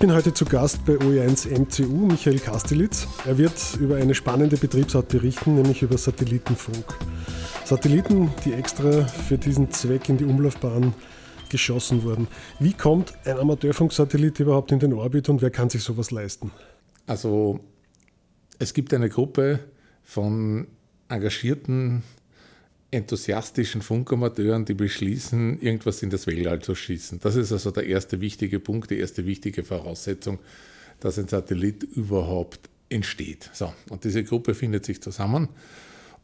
bin heute zu Gast bei OE1 MCU, Michael Kastelitz. Er wird über eine spannende Betriebsart berichten, nämlich über Satellitenfunk. Satelliten, die extra für diesen Zweck in die Umlaufbahn geschossen wurden. Wie kommt ein Amateurfunksatellit überhaupt in den Orbit und wer kann sich sowas leisten? Also es gibt eine Gruppe von engagierten, enthusiastischen Funkamateuren, die beschließen, irgendwas in das Weltall zu schießen. Das ist also der erste wichtige Punkt, die erste wichtige Voraussetzung, dass ein Satellit überhaupt entsteht. So, und diese Gruppe findet sich zusammen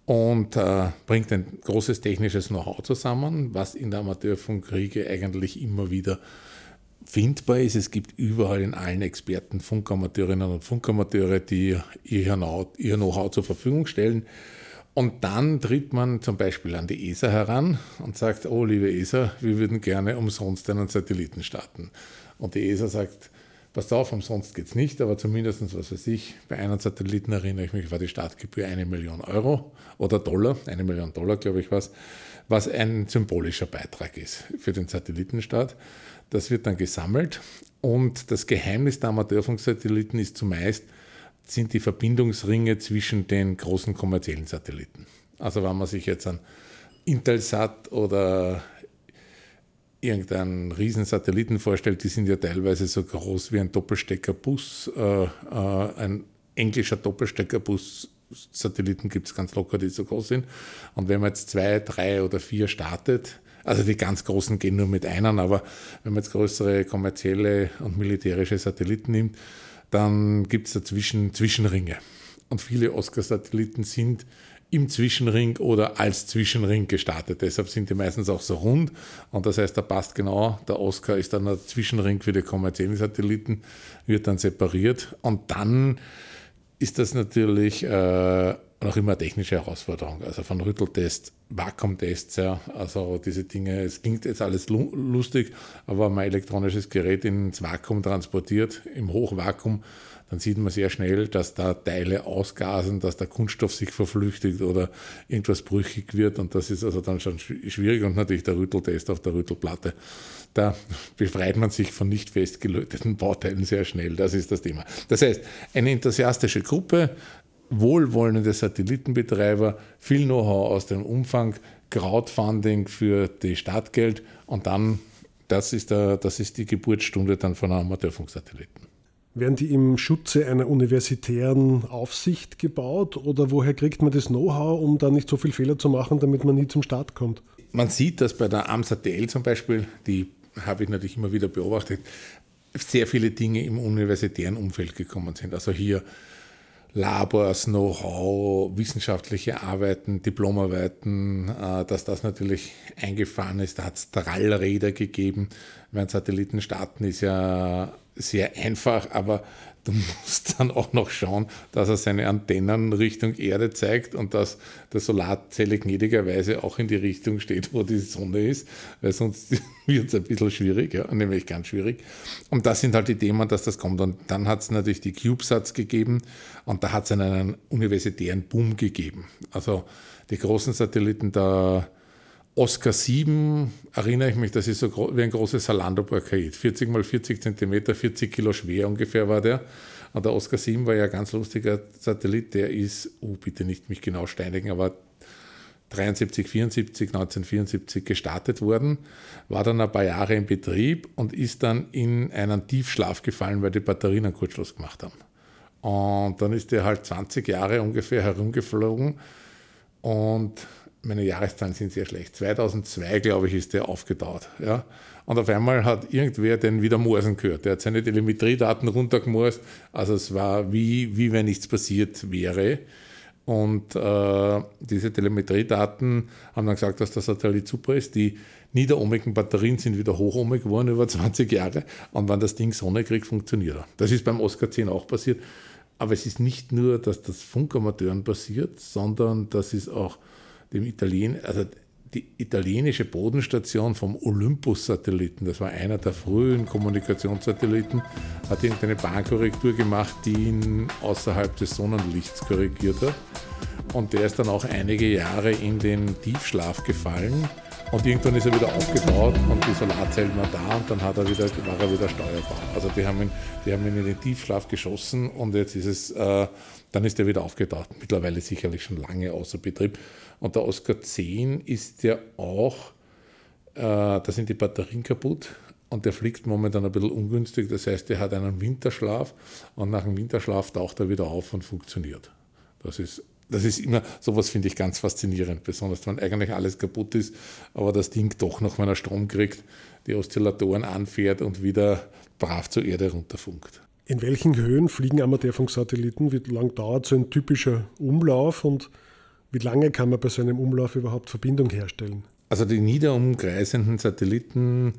und äh, bringt ein großes technisches Know-how zusammen, was in der Amateurfunkkriege eigentlich immer wieder findbar ist. Es gibt überall in allen Experten Funkamateurinnen und Funkamateure, die ihr Know-how zur Verfügung stellen. Und dann tritt man zum Beispiel an die ESA heran und sagt, oh liebe ESA, wir würden gerne umsonst einen Satelliten starten. Und die ESA sagt, passt auf, umsonst geht es nicht, aber zumindest, was weiß ich, bei einem Satelliten erinnere ich mich, war die Startgebühr eine Million Euro oder Dollar, eine Million Dollar, glaube ich, was, was ein symbolischer Beitrag ist für den Satellitenstart. Das wird dann gesammelt und das Geheimnis der Amateurfunksatelliten ist zumeist, sind die Verbindungsringe zwischen den großen kommerziellen Satelliten. Also wenn man sich jetzt an Intelsat oder irgendeinen riesen Satelliten vorstellt, die sind ja teilweise so groß wie ein Doppelsteckerbus. Äh, äh, ein englischer Doppelsteckerbus Satelliten gibt es ganz locker, die so groß sind. Und wenn man jetzt zwei, drei oder vier startet, also die ganz großen gehen nur mit einem, aber wenn man jetzt größere kommerzielle und militärische Satelliten nimmt, dann gibt es dazwischen Zwischenringe. Und viele Oscar-Satelliten sind im Zwischenring oder als Zwischenring gestartet. Deshalb sind die meistens auch so rund. Und das heißt, da passt genau, der Oscar ist dann ein Zwischenring für die kommerziellen Satelliten, wird dann separiert. Und dann ist das natürlich äh, noch immer eine technische Herausforderung. Also von Rütteltest, Vakuumtests, ja, also diese Dinge, es klingt jetzt alles lustig, aber mein elektronisches Gerät ins Vakuum transportiert, im Hochvakuum, dann sieht man sehr schnell, dass da Teile ausgasen, dass der Kunststoff sich verflüchtigt oder irgendwas brüchig wird und das ist also dann schon schwierig und natürlich der Rütteltest auf der Rüttelplatte. Da befreit man sich von nicht festgelöteten Bauteilen sehr schnell, das ist das Thema. Das heißt, eine enthusiastische Gruppe, wohlwollende Satellitenbetreiber, viel Know-how aus dem Umfang, Crowdfunding für die Startgeld und dann, das ist, der, das ist die Geburtsstunde dann von einem Amateurfunksatelliten. Werden die im Schutze einer universitären Aufsicht gebaut oder woher kriegt man das Know-how, um da nicht so viel Fehler zu machen, damit man nie zum Start kommt? Man sieht, dass bei der AMSATL zum Beispiel, die habe ich natürlich immer wieder beobachtet, sehr viele Dinge im universitären Umfeld gekommen sind. Also hier Labors, Know-how, wissenschaftliche Arbeiten, Diplomarbeiten, äh, dass das natürlich eingefahren ist. Da hat es Trallräder gegeben. Wenn Satelliten starten, ist ja sehr einfach, aber du musst dann auch noch schauen, dass er seine Antennen Richtung Erde zeigt und dass der Solarzelle gnädigerweise auch in die Richtung steht, wo die Sonne ist, weil sonst wird es ein bisschen schwierig, ja, nämlich ganz schwierig. Und das sind halt die Themen, dass das kommt. Und dann hat es natürlich die CubeSats gegeben und da hat es einen universitären Boom gegeben. Also die großen Satelliten der Oscar 7, erinnere ich mich, das ist so wie ein großes Salando-Parkett. 40 mal 40 Zentimeter, 40 Kilo schwer ungefähr war der. Und der Oscar 7 war ja ein ganz lustiger Satellit, der ist, oh, bitte nicht mich genau steinigen, aber 73, 74, 1974 gestartet worden, war dann ein paar Jahre in Betrieb und ist dann in einen Tiefschlaf gefallen, weil die Batterien einen Kurzschluss gemacht haben. Und dann ist er halt 20 Jahre ungefähr herumgeflogen und meine Jahreszahlen sind sehr schlecht. 2002, glaube ich, ist der aufgetaut. Ja? Und auf einmal hat irgendwer den wieder morsen gehört. Der hat seine Telemetriedaten runtergemorst. Also es war wie, wie wenn nichts passiert wäre. Und äh, diese Telemetriedaten haben dann gesagt, dass der Satellit super ist. Die niederohmigen Batterien sind wieder hochohmig geworden über 20 Jahre. Und wenn das Ding Sonne kriegt, funktioniert er. Das ist beim Oscar 10 auch passiert. Aber es ist nicht nur, dass das Funkamateuren passiert, sondern das ist auch dem Italien, also die italienische Bodenstation vom Olympus-Satelliten, das war einer der frühen Kommunikationssatelliten, hat irgendeine Bahnkorrektur gemacht, die ihn außerhalb des Sonnenlichts korrigiert hat. Und der ist dann auch einige Jahre in den Tiefschlaf gefallen Und irgendwann ist er wieder aufgetaut und die Solarzellen waren da und dann hat er wieder, war er wieder steuerbar. Also die haben ihn, die haben ihn in den Tiefschlaf geschossen und jetzt ist es, äh, dann ist er wieder aufgetaucht. Mittlerweile sicherlich schon lange außer Betrieb. Und der Oscar 10 ist ja auch, äh, da sind die Batterien kaputt und der fliegt momentan ein bisschen ungünstig. Das heißt, der hat einen Winterschlaf und nach dem Winterschlaf taucht er wieder auf und funktioniert. Das ist, das ist immer, sowas finde ich ganz faszinierend, besonders wenn eigentlich alles kaputt ist, aber das Ding doch noch, wenn er Strom kriegt, die Oszillatoren anfährt und wieder brav zur Erde runterfunkt. In welchen Höhen fliegen Amateurfunksatelliten? Wie lang dauert so ein typischer Umlauf und wie lange kann man bei so einem Umlauf überhaupt Verbindung herstellen? Also die niederumkreisenden Satelliten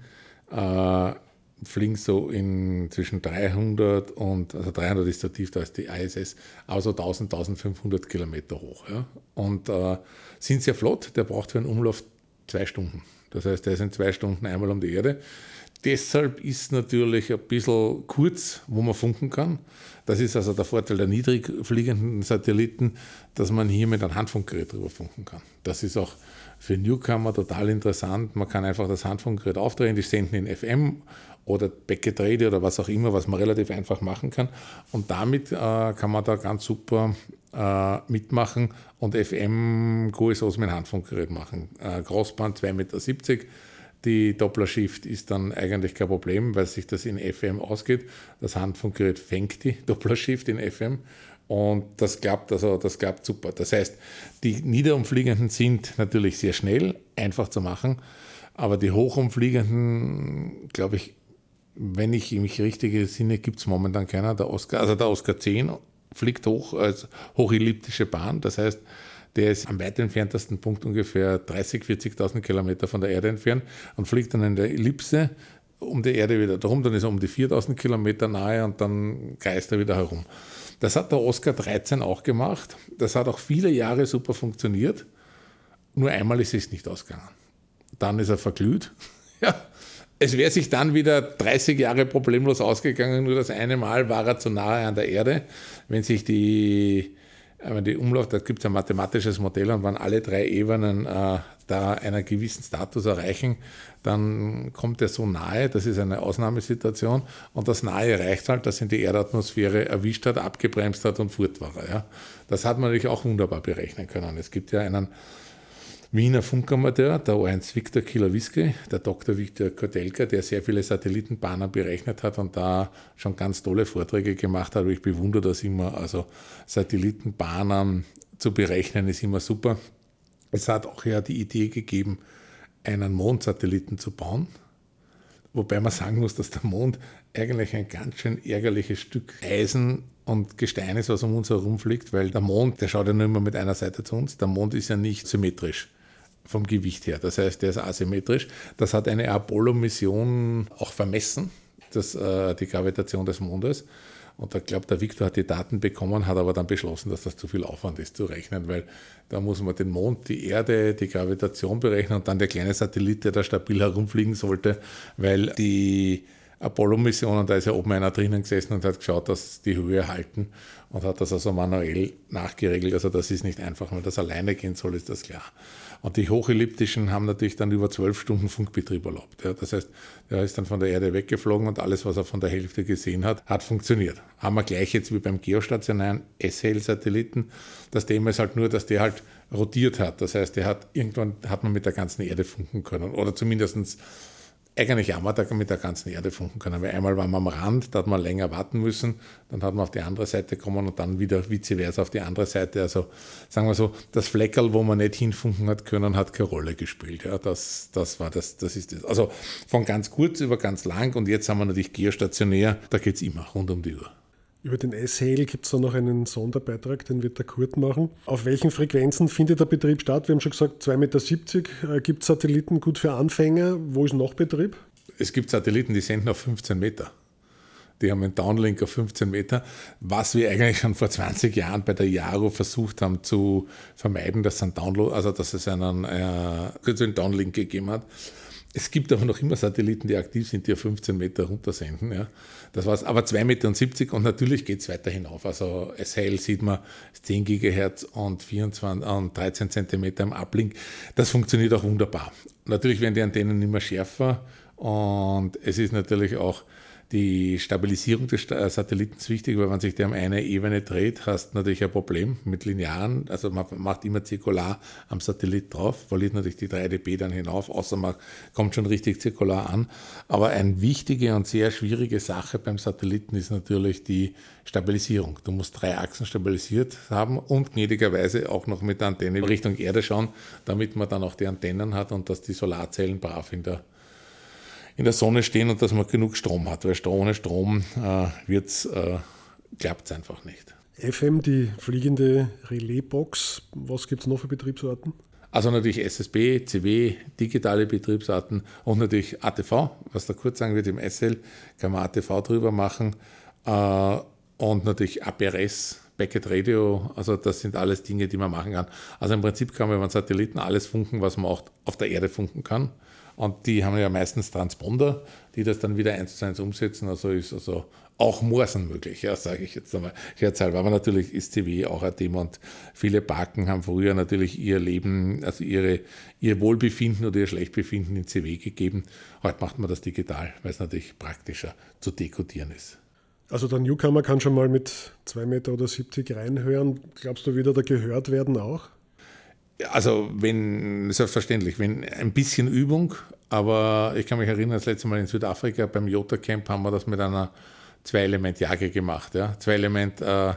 äh, fliegen so in zwischen 300 und, also 300 ist so tief, da ist die ISS, also 1000, 1500 Kilometer hoch. Ja. Und äh, sind sehr flott, der braucht für einen Umlauf zwei Stunden. Das heißt, der ist in zwei Stunden einmal um die Erde. Deshalb ist natürlich ein bisschen kurz, wo man funken kann. Das ist also der Vorteil der niedrig fliegenden Satelliten, dass man hier mit einem Handfunkgerät drüber funken kann. Das ist auch für Newcomer total interessant. Man kann einfach das Handfunkgerät aufdrehen, die senden in FM oder backgedreht oder was auch immer, was man relativ einfach machen kann. Und damit äh, kann man da ganz super äh, mitmachen und FM-QSOs mit Handfunkgerät machen. Äh, Crossband 2,70 Meter. Die Doppler-Shift ist dann eigentlich kein Problem, weil sich das in FM ausgeht. Das Handfunkgerät fängt die Doppler-Shift in FM und das klappt, also das klappt super. Das heißt, die Niederumfliegenden sind natürlich sehr schnell, einfach zu machen, aber die Hochumfliegenden, glaube ich, wenn ich mich richtig sinne, gibt es momentan keiner. Der Oscar, also der Oscar 10 fliegt hoch als hochelliptische Bahn. Das heißt, der ist am weit entferntesten Punkt ungefähr 30.000, 40.000 Kilometer von der Erde entfernt und fliegt dann in der Ellipse um die Erde wieder drum. Dann ist er um die 4.000 Kilometer nahe und dann kreist er wieder herum. Das hat der Oscar 13 auch gemacht. Das hat auch viele Jahre super funktioniert. Nur einmal ist es nicht ausgegangen. Dann ist er verglüht. ja. Es wäre sich dann wieder 30 Jahre problemlos ausgegangen, nur das eine Mal war er zu nahe an der Erde. Wenn sich die, wenn die Umlauf, da gibt es ein mathematisches Modell und wenn alle drei Ebenen äh, da einen gewissen Status erreichen, dann kommt er so nahe, das ist eine Ausnahmesituation und das Nahe reicht halt, dass ihn die Erdatmosphäre erwischt hat, abgebremst hat und fort war Ja. Das hat man natürlich auch wunderbar berechnen können. Es gibt ja einen Wiener Funkamateur, der O1 Viktor Kilowiski, der Dr. Viktor Kotelka, der sehr viele Satellitenbahnen berechnet hat und da schon ganz tolle Vorträge gemacht hat. Ich bewundere das immer. Also Satellitenbahnen zu berechnen ist immer super. Es hat auch ja die Idee gegeben, einen Mondsatelliten zu bauen. Wobei man sagen muss, dass der Mond eigentlich ein ganz schön ärgerliches Stück Eisen und Gestein ist, was um uns herum fliegt, weil der Mond, der schaut ja nur immer mit einer Seite zu uns. Der Mond ist ja nicht symmetrisch vom Gewicht her. Das heißt, der ist asymmetrisch. Das hat eine Apollo-Mission auch vermessen, das, äh, die Gravitation des Mondes. Und ich glaube, der Victor hat die Daten bekommen, hat aber dann beschlossen, dass das zu viel Aufwand ist zu rechnen, weil da muss man den Mond, die Erde, die Gravitation berechnen und dann der kleine Satellit, der da stabil herumfliegen sollte, weil die Apollo-Missionen, da ist ja oben einer drinnen gesessen und hat geschaut, dass die Höhe halten und hat das also manuell nachgeregelt. Also das ist nicht einfach, weil das alleine gehen soll, ist das klar. Und die hochelliptischen haben natürlich dann über zwölf Stunden Funkbetrieb erlaubt. Ja, das heißt, er ist dann von der Erde weggeflogen und alles, was er von der Hälfte gesehen hat, hat funktioniert. Haben wir gleich jetzt wie beim geostationären SHL-Satelliten. Das Thema ist halt nur, dass der halt rotiert hat. Das heißt, der hat irgendwann hat man mit der ganzen Erde funken können oder zumindestens eigentlich auch mal mit der ganzen Erde funken können. Weil einmal waren wir am Rand, da hat man länger warten müssen, dann hat man auf die andere Seite kommen und dann wieder vice versa auf die andere Seite. Also sagen wir so, das Fleckerl, wo man nicht hinfunken hat können, hat keine Rolle gespielt. Ja, das, das war das, das ist das. Also von ganz kurz über ganz lang und jetzt haben wir natürlich geostationär, da geht es immer rund um die Uhr. Über den S-Hail gibt es da noch einen Sonderbeitrag, den wird der Kurt machen. Auf welchen Frequenzen findet der Betrieb statt? Wir haben schon gesagt, 2,70 Meter. Äh, gibt es Satelliten gut für Anfänger? Wo ist noch Betrieb? Es gibt Satelliten, die senden auf 15 Meter. Die haben einen Downlink auf 15 Meter, was wir eigentlich schon vor 20 Jahren bei der Jaro versucht haben zu vermeiden, dass, ein Download, also dass es einen, äh, einen Downlink gegeben hat. Es gibt aber noch immer Satelliten, die aktiv sind, die auf 15 Meter runtersenden. Ja. Das war's. Aber 2,70 Meter und natürlich geht es weiter hinauf. Also SHL sieht man 10 Gigahertz und, 24, und 13 Zentimeter im Uplink. Das funktioniert auch wunderbar. Natürlich werden die Antennen immer schärfer und es ist natürlich auch die Stabilisierung des äh, Satelliten ist wichtig, weil wenn sich der um eine Ebene dreht, hast du natürlich ein Problem mit Linearen. Also man macht immer zirkular am Satellit drauf, verliert natürlich die 3 dB dann hinauf, außer man kommt schon richtig zirkular an. Aber eine wichtige und sehr schwierige Sache beim Satelliten ist natürlich die Stabilisierung. Du musst drei Achsen stabilisiert haben und gnädigerweise auch noch mit der Antenne Richtung Erde schauen, damit man dann auch die Antennen hat und dass die Solarzellen brav in der in der Sonne stehen und dass man genug Strom hat, weil ohne Strom äh, wird's, äh, klappt es einfach nicht. FM, die fliegende Relaisbox, was gibt es noch für Betriebsarten? Also natürlich SSB, CW, digitale Betriebsarten und natürlich ATV, was da kurz sagen wird im SL, kann man ATV drüber machen äh, und natürlich APRS, Packet Radio, also das sind alles Dinge, die man machen kann. Also im Prinzip kann man über Satelliten alles funken, was man auch auf der Erde funken kann. Und die haben ja meistens Transponder, die das dann wieder eins zu eins umsetzen. Also ist also auch Morsen möglich, ja, sage ich jetzt einmal scherzhalber. Aber natürlich ist CW auch ein Thema und viele Parken haben früher natürlich ihr Leben, also ihre, ihr Wohlbefinden oder ihr Schlechtbefinden in CW gegeben. Heute macht man das digital, weil es natürlich praktischer zu dekodieren ist. Also der Newcomer kann schon mal mit 2 Meter oder 70 reinhören. Glaubst du wieder, da gehört werden auch? Also, wenn, selbstverständlich, wenn ein bisschen Übung, aber ich kann mich erinnern, das letzte Mal in Südafrika beim Jota Camp haben wir das mit einer Zwei-Element-Jage gemacht. Ja. Zwei-Element, äh,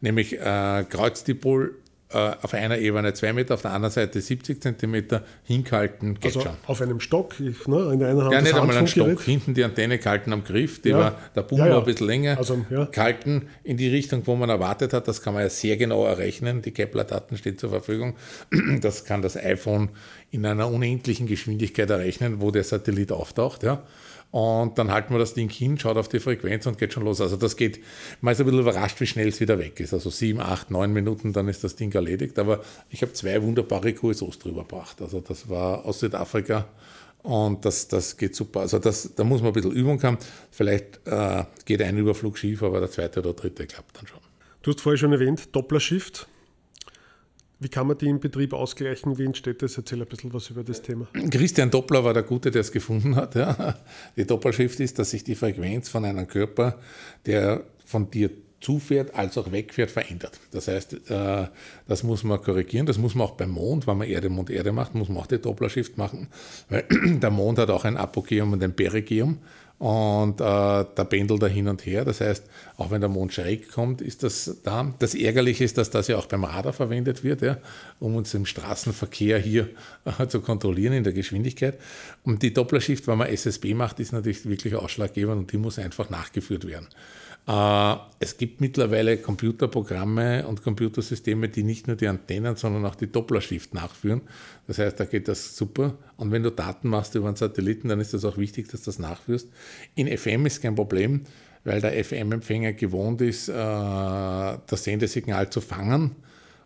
nämlich äh, Kreuzdipol äh, auf einer Ebene 2 Meter, auf der anderen Seite 70 Zentimeter hinkalten, geht also schon. Auf einem Stock, ne? in der einen Hand Ja, nicht einmal ein Stock, hinten die Antenne kalten am Griff, die ja. war, der Boom ja, ja. war ein bisschen länger, also, kalten in die Richtung, wo man erwartet hat, das kann man ja sehr genau errechnen, die Kepler-Daten stehen zur Verfügung, das kann das iPhone in einer unendlichen Geschwindigkeit errechnen, wo der Satellit auftaucht, ja. Und dann halten wir das Ding hin, schaut auf die Frequenz und geht schon los. Also das geht, man ist ein bisschen überrascht, wie schnell es wieder weg ist. Also sieben, acht, neun Minuten, dann ist das Ding erledigt. Aber ich habe zwei wunderbare QSOs drüber gebracht. Also das war aus Südafrika und das, das geht super. Also das, da muss man ein bisschen Übung haben. Vielleicht äh, geht ein Überflug schief, aber der zweite oder dritte klappt dann schon. Du hast vorher schon erwähnt, Doppler-Shift. Wie kann man die im Betrieb ausgleichen? Wie entsteht das? Erzähl ein bisschen was über das Thema. Christian Doppler war der Gute, der es gefunden hat. Ja. Die Doppelschrift ist, dass sich die Frequenz von einem Körper, der von dir zufährt als auch wegfährt, verändert. Das heißt, äh, das muss man korrigieren. Das muss man auch beim Mond, wenn man Erde, Mond, Erde macht, muss man auch die Doppler-Shift machen, weil der Mond hat auch ein Apogeum und ein Perigeum und äh, da pendelt er hin und her. Das heißt, auch wenn der Mond schräg kommt, ist das da. Das Ärgerliche ist, dass das ja auch beim Radar verwendet wird, ja, um uns im Straßenverkehr hier äh, zu kontrollieren in der Geschwindigkeit. Und die Dopplershift, wenn man SSB macht, ist natürlich wirklich ausschlaggebend und die muss einfach nachgeführt werden. Äh, es gibt mittlerweile Computerprogramme und Computersysteme, die nicht nur die Antennen, sondern auch die Dopplershift nachführen. Das heißt, da geht das super. Und wenn du Daten machst über einen Satelliten, dann ist das auch wichtig, dass du das nachführst. In FM ist kein Problem, weil der FM-Empfänger gewohnt ist, äh, das Sendesignal zu fangen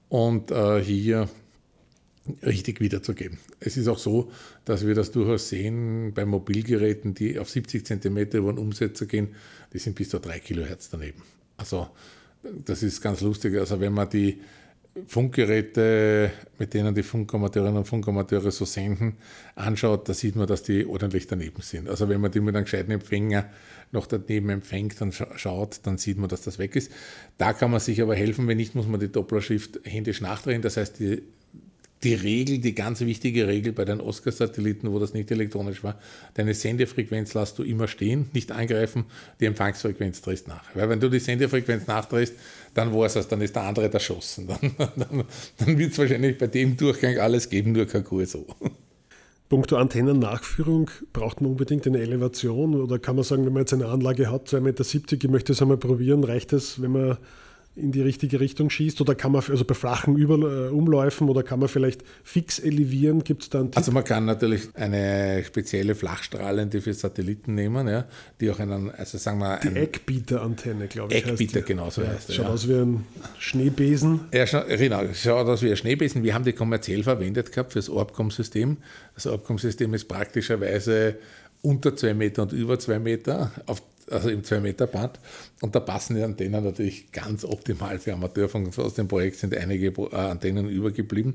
und äh, hier richtig wiederzugeben. Es ist auch so, dass wir das durchaus sehen bei Mobilgeräten, die auf 70 cm über den Umsetzer gehen, die sind bis zu 3 Kilohertz daneben. Also das ist ganz lustig. Also wenn man die Funkgeräte, mit denen die Funkamateurinnen und Funkamateure so senden, anschaut, da sieht man, dass die ordentlich daneben sind. Also wenn man die mit einem gescheiten Empfänger noch daneben empfängt und schaut, dann sieht man, dass das weg ist. Da kann man sich aber helfen, wenn nicht, muss man die Dopplerschrift händisch nachdrehen. Das heißt, die die Regel, die ganz wichtige Regel bei den Oscar-Satelliten, wo das nicht elektronisch war, deine Sendefrequenz lässt du immer stehen, nicht angreifen, die Empfangsfrequenz drehst nach. Weil wenn du die Sendefrequenz nachdrehst, dann war es, dann ist der andere erschossen. Dann, dann, dann wird es wahrscheinlich bei dem Durchgang alles geben, nur kein QSO. Punkto Antennennachführung, braucht man unbedingt eine Elevation oder kann man sagen, wenn man jetzt eine Anlage hat, 2,70 Meter, ich möchte es einmal probieren, reicht es, wenn man in die richtige Richtung schießt? Oder kann man, also bei flachen Über äh, Umläufen, oder kann man vielleicht fix elevieren? Gibt es da einen Tipp? Also man kann natürlich eine spezielle flachstrahlende für Satelliten nehmen, ja, die auch einen, also sagen wir... Die Eckbieter-Antenne, glaube ich. Eckbieter, genau so ja, heißt Schaut ja. aus wie ein Schneebesen. Ja, genau, schaut aus wie ein Schneebesen. Wir haben die kommerziell verwendet gehabt für das Orbcom-System. Das Orbcom-System ist praktischerweise unter zwei Meter und über zwei Meter auf also im 2-Meter-Band. Und da passen die Antennen natürlich ganz optimal für Amateurfunk. Aus dem Projekt sind einige äh, Antennen übergeblieben.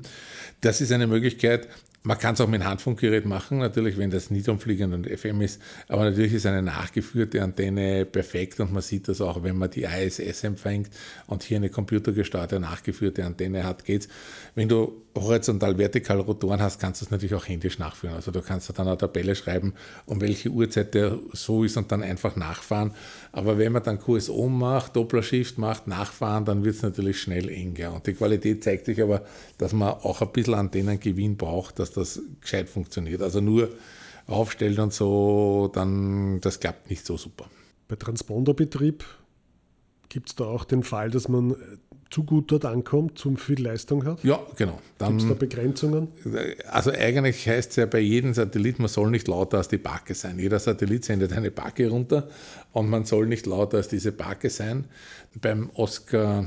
Das ist eine Möglichkeit, man kann es auch mit einem Handfunkgerät machen, natürlich, wenn das niedrigfliegend und FM ist. Aber natürlich ist eine nachgeführte Antenne perfekt und man sieht das auch, wenn man die ISS empfängt und hier eine computergesteuerte, nachgeführte Antenne hat, geht's. Wenn du horizontal, vertikal Rotoren hast, kannst du es natürlich auch händisch nachführen. Also du kannst dann eine Tabelle schreiben, um welche Uhrzeit der so ist und dann einfach nachfahren. Aber wenn man dann QSO macht, Doppler-Shift macht, nachfahren, dann wird es natürlich schnell enger. Und die Qualität zeigt sich aber, dass man auch ein bisschen Antennengewinn braucht, dass das gescheit funktioniert. Also nur aufstellen und so, dann das klappt nicht so super. Bei Transponderbetrieb gibt es da auch den Fall, dass man zu gut dort ankommt, zu viel Leistung hat? Ja, genau. Gibt es da Begrenzungen? Also eigentlich heißt es ja bei jedem Satellit, man soll nicht lauter als die Backe sein. Jeder Satellit sendet eine Backe runter und man soll nicht lauter als diese Backe sein. Beim Oscar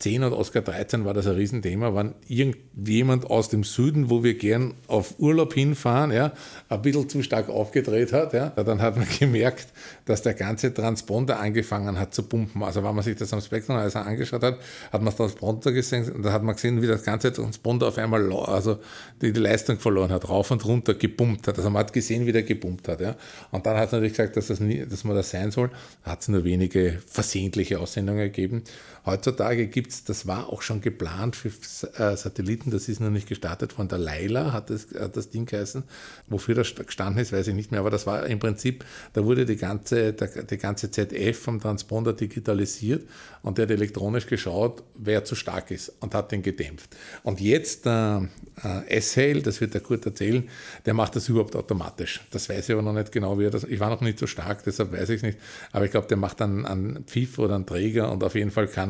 10 und Oscar 13 war das ein Riesenthema, wenn irgendjemand aus dem Süden, wo wir gern auf Urlaub hinfahren, ja, ein bisschen zu stark aufgedreht hat, ja, dann hat man gemerkt, dass der ganze Transponder angefangen hat zu pumpen. Also wenn man sich das am Spektrum also angeschaut hat, hat man das Transponder gesehen und da hat man gesehen, wie das ganze Transponder auf einmal also die, die Leistung verloren hat, rauf und runter gepumpt hat. Also man hat gesehen, wie der gepumpt hat. Ja. Und dann hat es natürlich gesagt, dass, das nie, dass man das sein soll. Hat es nur wenige versehentliche Aussendungen gegeben. Heutzutage gibt es, das war auch schon geplant für äh, Satelliten, das ist noch nicht gestartet, von der Leila hat das, hat das Ding geheißen. Wofür das gestanden ist, weiß ich nicht mehr, aber das war im Prinzip, da wurde die ganze, der, die ganze ZF vom Transponder digitalisiert und der hat elektronisch geschaut, wer zu stark ist und hat den gedämpft. Und jetzt äh, äh, S-Hail, das wird der Kurt erzählen, der macht das überhaupt automatisch. Das weiß ich aber noch nicht genau, wie er das, ich war noch nicht so stark, deshalb weiß ich es nicht, aber ich glaube, der macht dann einen Pfiff oder einen Träger und auf jeden Fall kann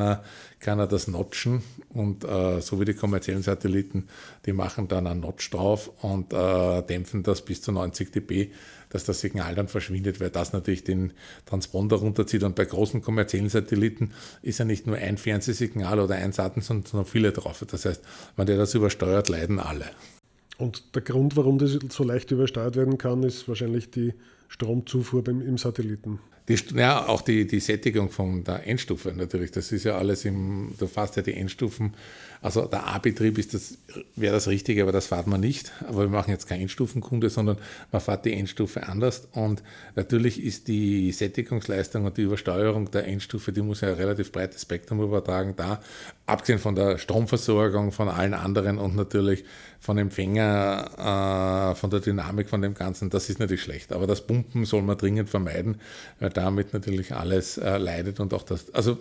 kann er das notchen und äh, so wie die kommerziellen Satelliten, die machen dann einen Notch drauf und äh, dämpfen das bis zu 90 dB dass das Signal dann verschwindet, weil das natürlich den Transponder runterzieht. Und bei großen kommerziellen Satelliten ist ja nicht nur ein Fernsehsignal oder ein Saten, sondern viele drauf. Das heißt, wenn der das übersteuert, leiden alle. Und der Grund, warum das so leicht übersteuert werden kann, ist wahrscheinlich die Stromzufuhr beim, im Satelliten. Die, ja, auch die, die Sättigung von der Endstufe natürlich. Das ist ja alles im, du fasst ja die Endstufen also der A-Betrieb das, wäre das Richtige, aber das fahrt man nicht. Aber wir machen jetzt keinen Endstufenkunde, sondern man fährt die Endstufe anders. Und natürlich ist die Sättigungsleistung und die Übersteuerung der Endstufe, die muss ja ein relativ breites Spektrum übertragen. Da, abgesehen von der Stromversorgung, von allen anderen und natürlich von Empfänger, äh, von der Dynamik von dem Ganzen, das ist natürlich schlecht. Aber das Pumpen soll man dringend vermeiden, weil damit natürlich alles äh, leidet und auch das, also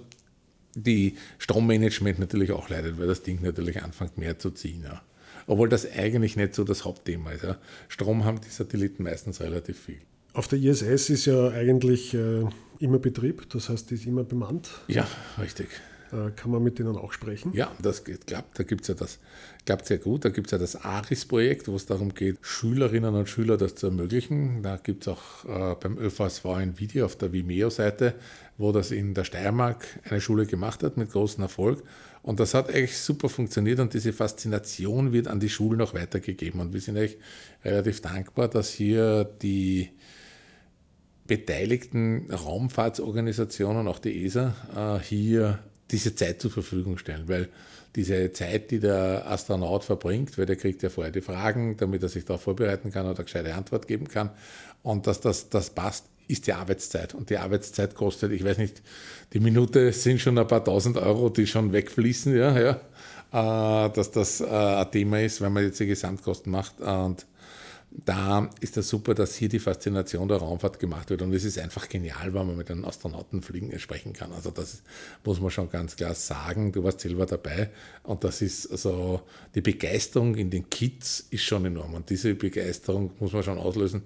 die Strommanagement natürlich auch leidet, weil das Ding natürlich anfängt mehr zu ziehen. Ja. Obwohl das eigentlich nicht so das Hauptthema ist. Ja. Strom haben die Satelliten meistens relativ viel. Auf der ISS ist ja eigentlich äh, immer Betrieb, das heißt, die ist immer bemannt. Ja, richtig. Äh, kann man mit denen auch sprechen? Ja, das klappt. Da gibt es ja das, klappt sehr gut. Da gibt es ja das ARIS-Projekt, wo es darum geht, Schülerinnen und Schüler das zu ermöglichen. Da gibt es auch äh, beim ÖVSV ein Video auf der Vimeo-Seite, wo das in der Steiermark eine Schule gemacht hat mit großem Erfolg. Und das hat echt super funktioniert und diese Faszination wird an die Schulen auch weitergegeben. Und wir sind echt relativ dankbar, dass hier die beteiligten Raumfahrtsorganisationen, auch die ESA, äh, hier diese Zeit zur Verfügung stellen, weil diese Zeit, die der Astronaut verbringt, weil der kriegt ja vorher die Fragen, damit er sich darauf vorbereiten kann oder eine gescheite Antwort geben kann und dass das, das passt, ist die Arbeitszeit. Und die Arbeitszeit kostet, ich weiß nicht, die Minute sind schon ein paar tausend Euro, die schon wegfließen, ja, ja, äh, dass das äh, ein Thema ist, wenn man jetzt die Gesamtkosten macht. Und da ist das super, dass hier die Faszination der Raumfahrt gemacht wird. Und es ist einfach genial, wenn man mit einem Astronauten fliegen sprechen kann. Also das muss man schon ganz klar sagen. Du warst selber dabei. Und das ist also, die Begeisterung in den Kids ist schon enorm. Und diese Begeisterung muss man schon auslösen.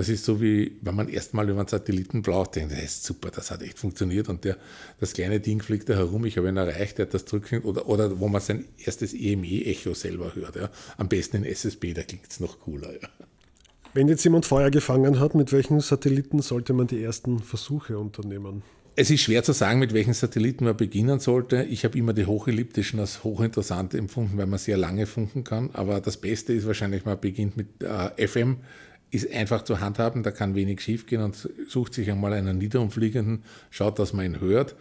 Das ist so wie, wenn man erstmal über einen Satelliten braucht, denkt, das ist super, das hat echt funktioniert. Und der, das kleine Ding fliegt da herum, ich habe ihn erreicht, der hat das drücken. Oder, oder wo man sein erstes EME-Echo selber hört. Ja. Am besten in SSB, da klingt es noch cooler. Ja. Wenn jetzt jemand Feuer gefangen hat, mit welchen Satelliten sollte man die ersten Versuche unternehmen? Es ist schwer zu sagen, mit welchen Satelliten man beginnen sollte. Ich habe immer die hochelliptischen als hochinteressant empfunden, weil man sehr lange funken kann. Aber das Beste ist wahrscheinlich, man beginnt mit äh, FM, ist einfach zu handhaben, da kann wenig schief gehen und sucht sich einmal einen niederumfliegenden, schaut, dass man ihn hört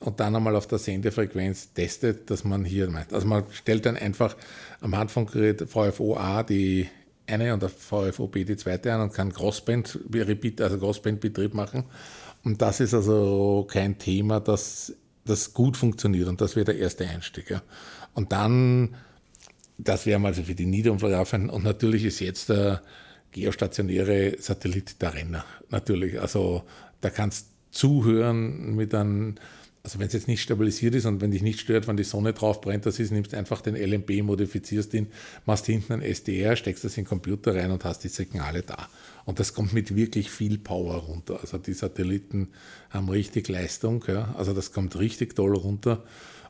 und dann einmal auf der Sendefrequenz testet, dass man hier meint. Also man stellt dann einfach am Handfunkgerät VFO-A die eine und der VFOB die zweite an und kann Crossband, Repeat, also Crossband-Betrieb machen. Und das ist also kein Thema, das, das gut funktioniert und das wäre der erste Einstieg. Ja. Und dann, das wäre mal also für die Niederumverlaufen und natürlich ist jetzt der geostationäre Satellit der Renner. Natürlich, also da kannst zuhören mit einem also wenn es jetzt nicht stabilisiert ist und wenn dich nicht stört, wenn die Sonne drauf brennt, das ist, nimmst einfach den LMB, modifizierst ihn, machst hinten ein SDR, steckst das in den Computer rein und hast die Signale da. Und das kommt mit wirklich viel Power runter. Also die Satelliten haben richtig Leistung, ja. also das kommt richtig toll runter.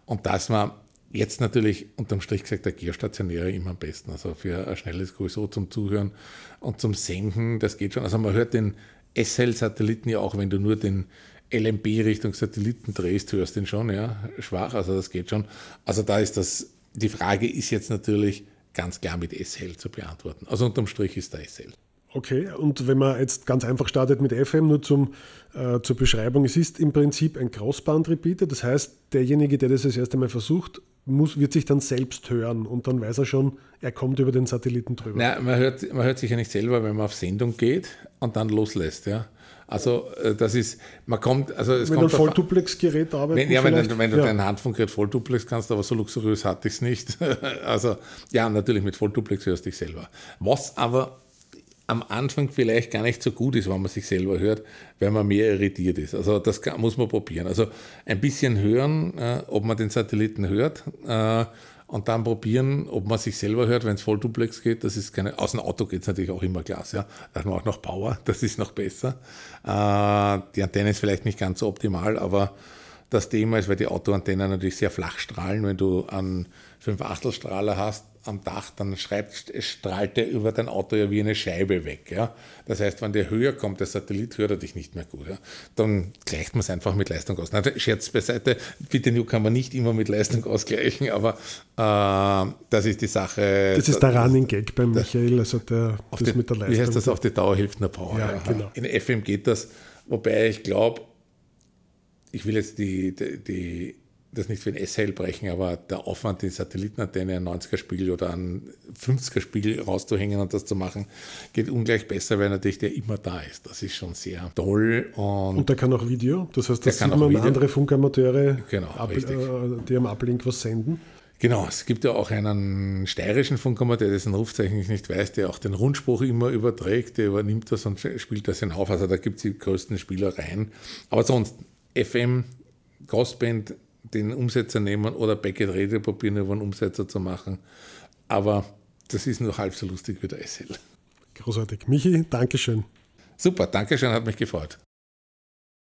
Und das war jetzt natürlich unterm Strich gesagt der geostationäre immer am besten. Also für ein schnelles QSO zum Zuhören und zum Senken, das geht schon. Also man hört den SL-Satelliten ja auch, wenn du nur den LMB Richtung Satelliten drehst, hörst den schon, ja, schwach, also das geht schon. Also da ist das, die Frage ist jetzt natürlich ganz klar mit SL zu beantworten. Also unterm Strich ist der SL. Okay, und wenn man jetzt ganz einfach startet mit FM, nur zum, äh, zur Beschreibung, es ist im Prinzip ein Crossband-Repeater, das heißt, derjenige, der das das erste Mal versucht, muss, wird sich dann selbst hören und dann weiß er schon, er kommt über den Satelliten drüber. Nein, man hört, man hört sich ja nicht selber, wenn man auf Sendung geht und dann loslässt. Ja. Also äh, das ist, man kommt, also es wenn kommt ein Vollduplex-Gerät arbeitet. Wenn, ja, wenn, du, wenn du ja. dein Handfunkgerät Vollduplex kannst, aber so luxuriös hatte ich es nicht. also ja, natürlich mit Vollduplex hörst du dich selber. Was aber am Anfang vielleicht gar nicht so gut ist, wenn man sich selber hört, weil man mehr irritiert ist. Also das muss man probieren. Also ein bisschen hören, äh, ob man den Satelliten hört. Äh, und dann probieren, ob man sich selber hört, wenn es Vollduplex geht. Das ist keine, aus dem Auto geht es natürlich auch immer Glas, ja. Da hat man auch noch Power, das ist noch besser. Äh, die Antenne ist vielleicht nicht ganz so optimal, aber das Thema ist, weil die Autoantennen natürlich sehr flach strahlen, wenn du einen 5 Achtelstrahler hast, am Dach, dann schreibt, strahlt der über dein Auto ja wie eine Scheibe weg. Ja? Das heißt, wenn der höher kommt, der Satellit, hört er dich nicht mehr gut. Ja? Dann gleicht man es einfach mit Leistung aus. Nein, Scherz beiseite, bitte New kann man nicht immer mit Leistung ausgleichen, aber äh, das ist die Sache. Das ist der Running Gag bei Michael, also der, das die, mit der Leistung. Wie heißt das, auf die Dauer hilft nur Power. Ja, ja. Genau. In FM geht das, wobei ich glaube, ich will jetzt die, die, die das nicht für ein SL brechen, aber der Aufwand, die Satellitenantenne einen 90er-Spiegel oder einen 50er-Spiegel rauszuhängen und das zu machen, geht ungleich besser, weil natürlich der immer da ist. Das ist schon sehr toll. Und, und der kann auch Video, das heißt, da sieht man andere Funkamateure, genau, ab, äh, die am Uplink was senden. Genau, es gibt ja auch einen steirischen Funkamateur, dessen Rufzeichen ich nicht weiß, der auch den Rundspruch immer überträgt, der übernimmt das und spielt das hinauf. Also da gibt es die größten Spielereien. Aber sonst, FM, Crossband, den Umsetzer nehmen oder Beckett Rede probieren, über einen Umsetzer zu machen. Aber das ist nur halb so lustig wie der SL. Großartig. Michi, Dankeschön. Super, Dankeschön, hat mich gefreut.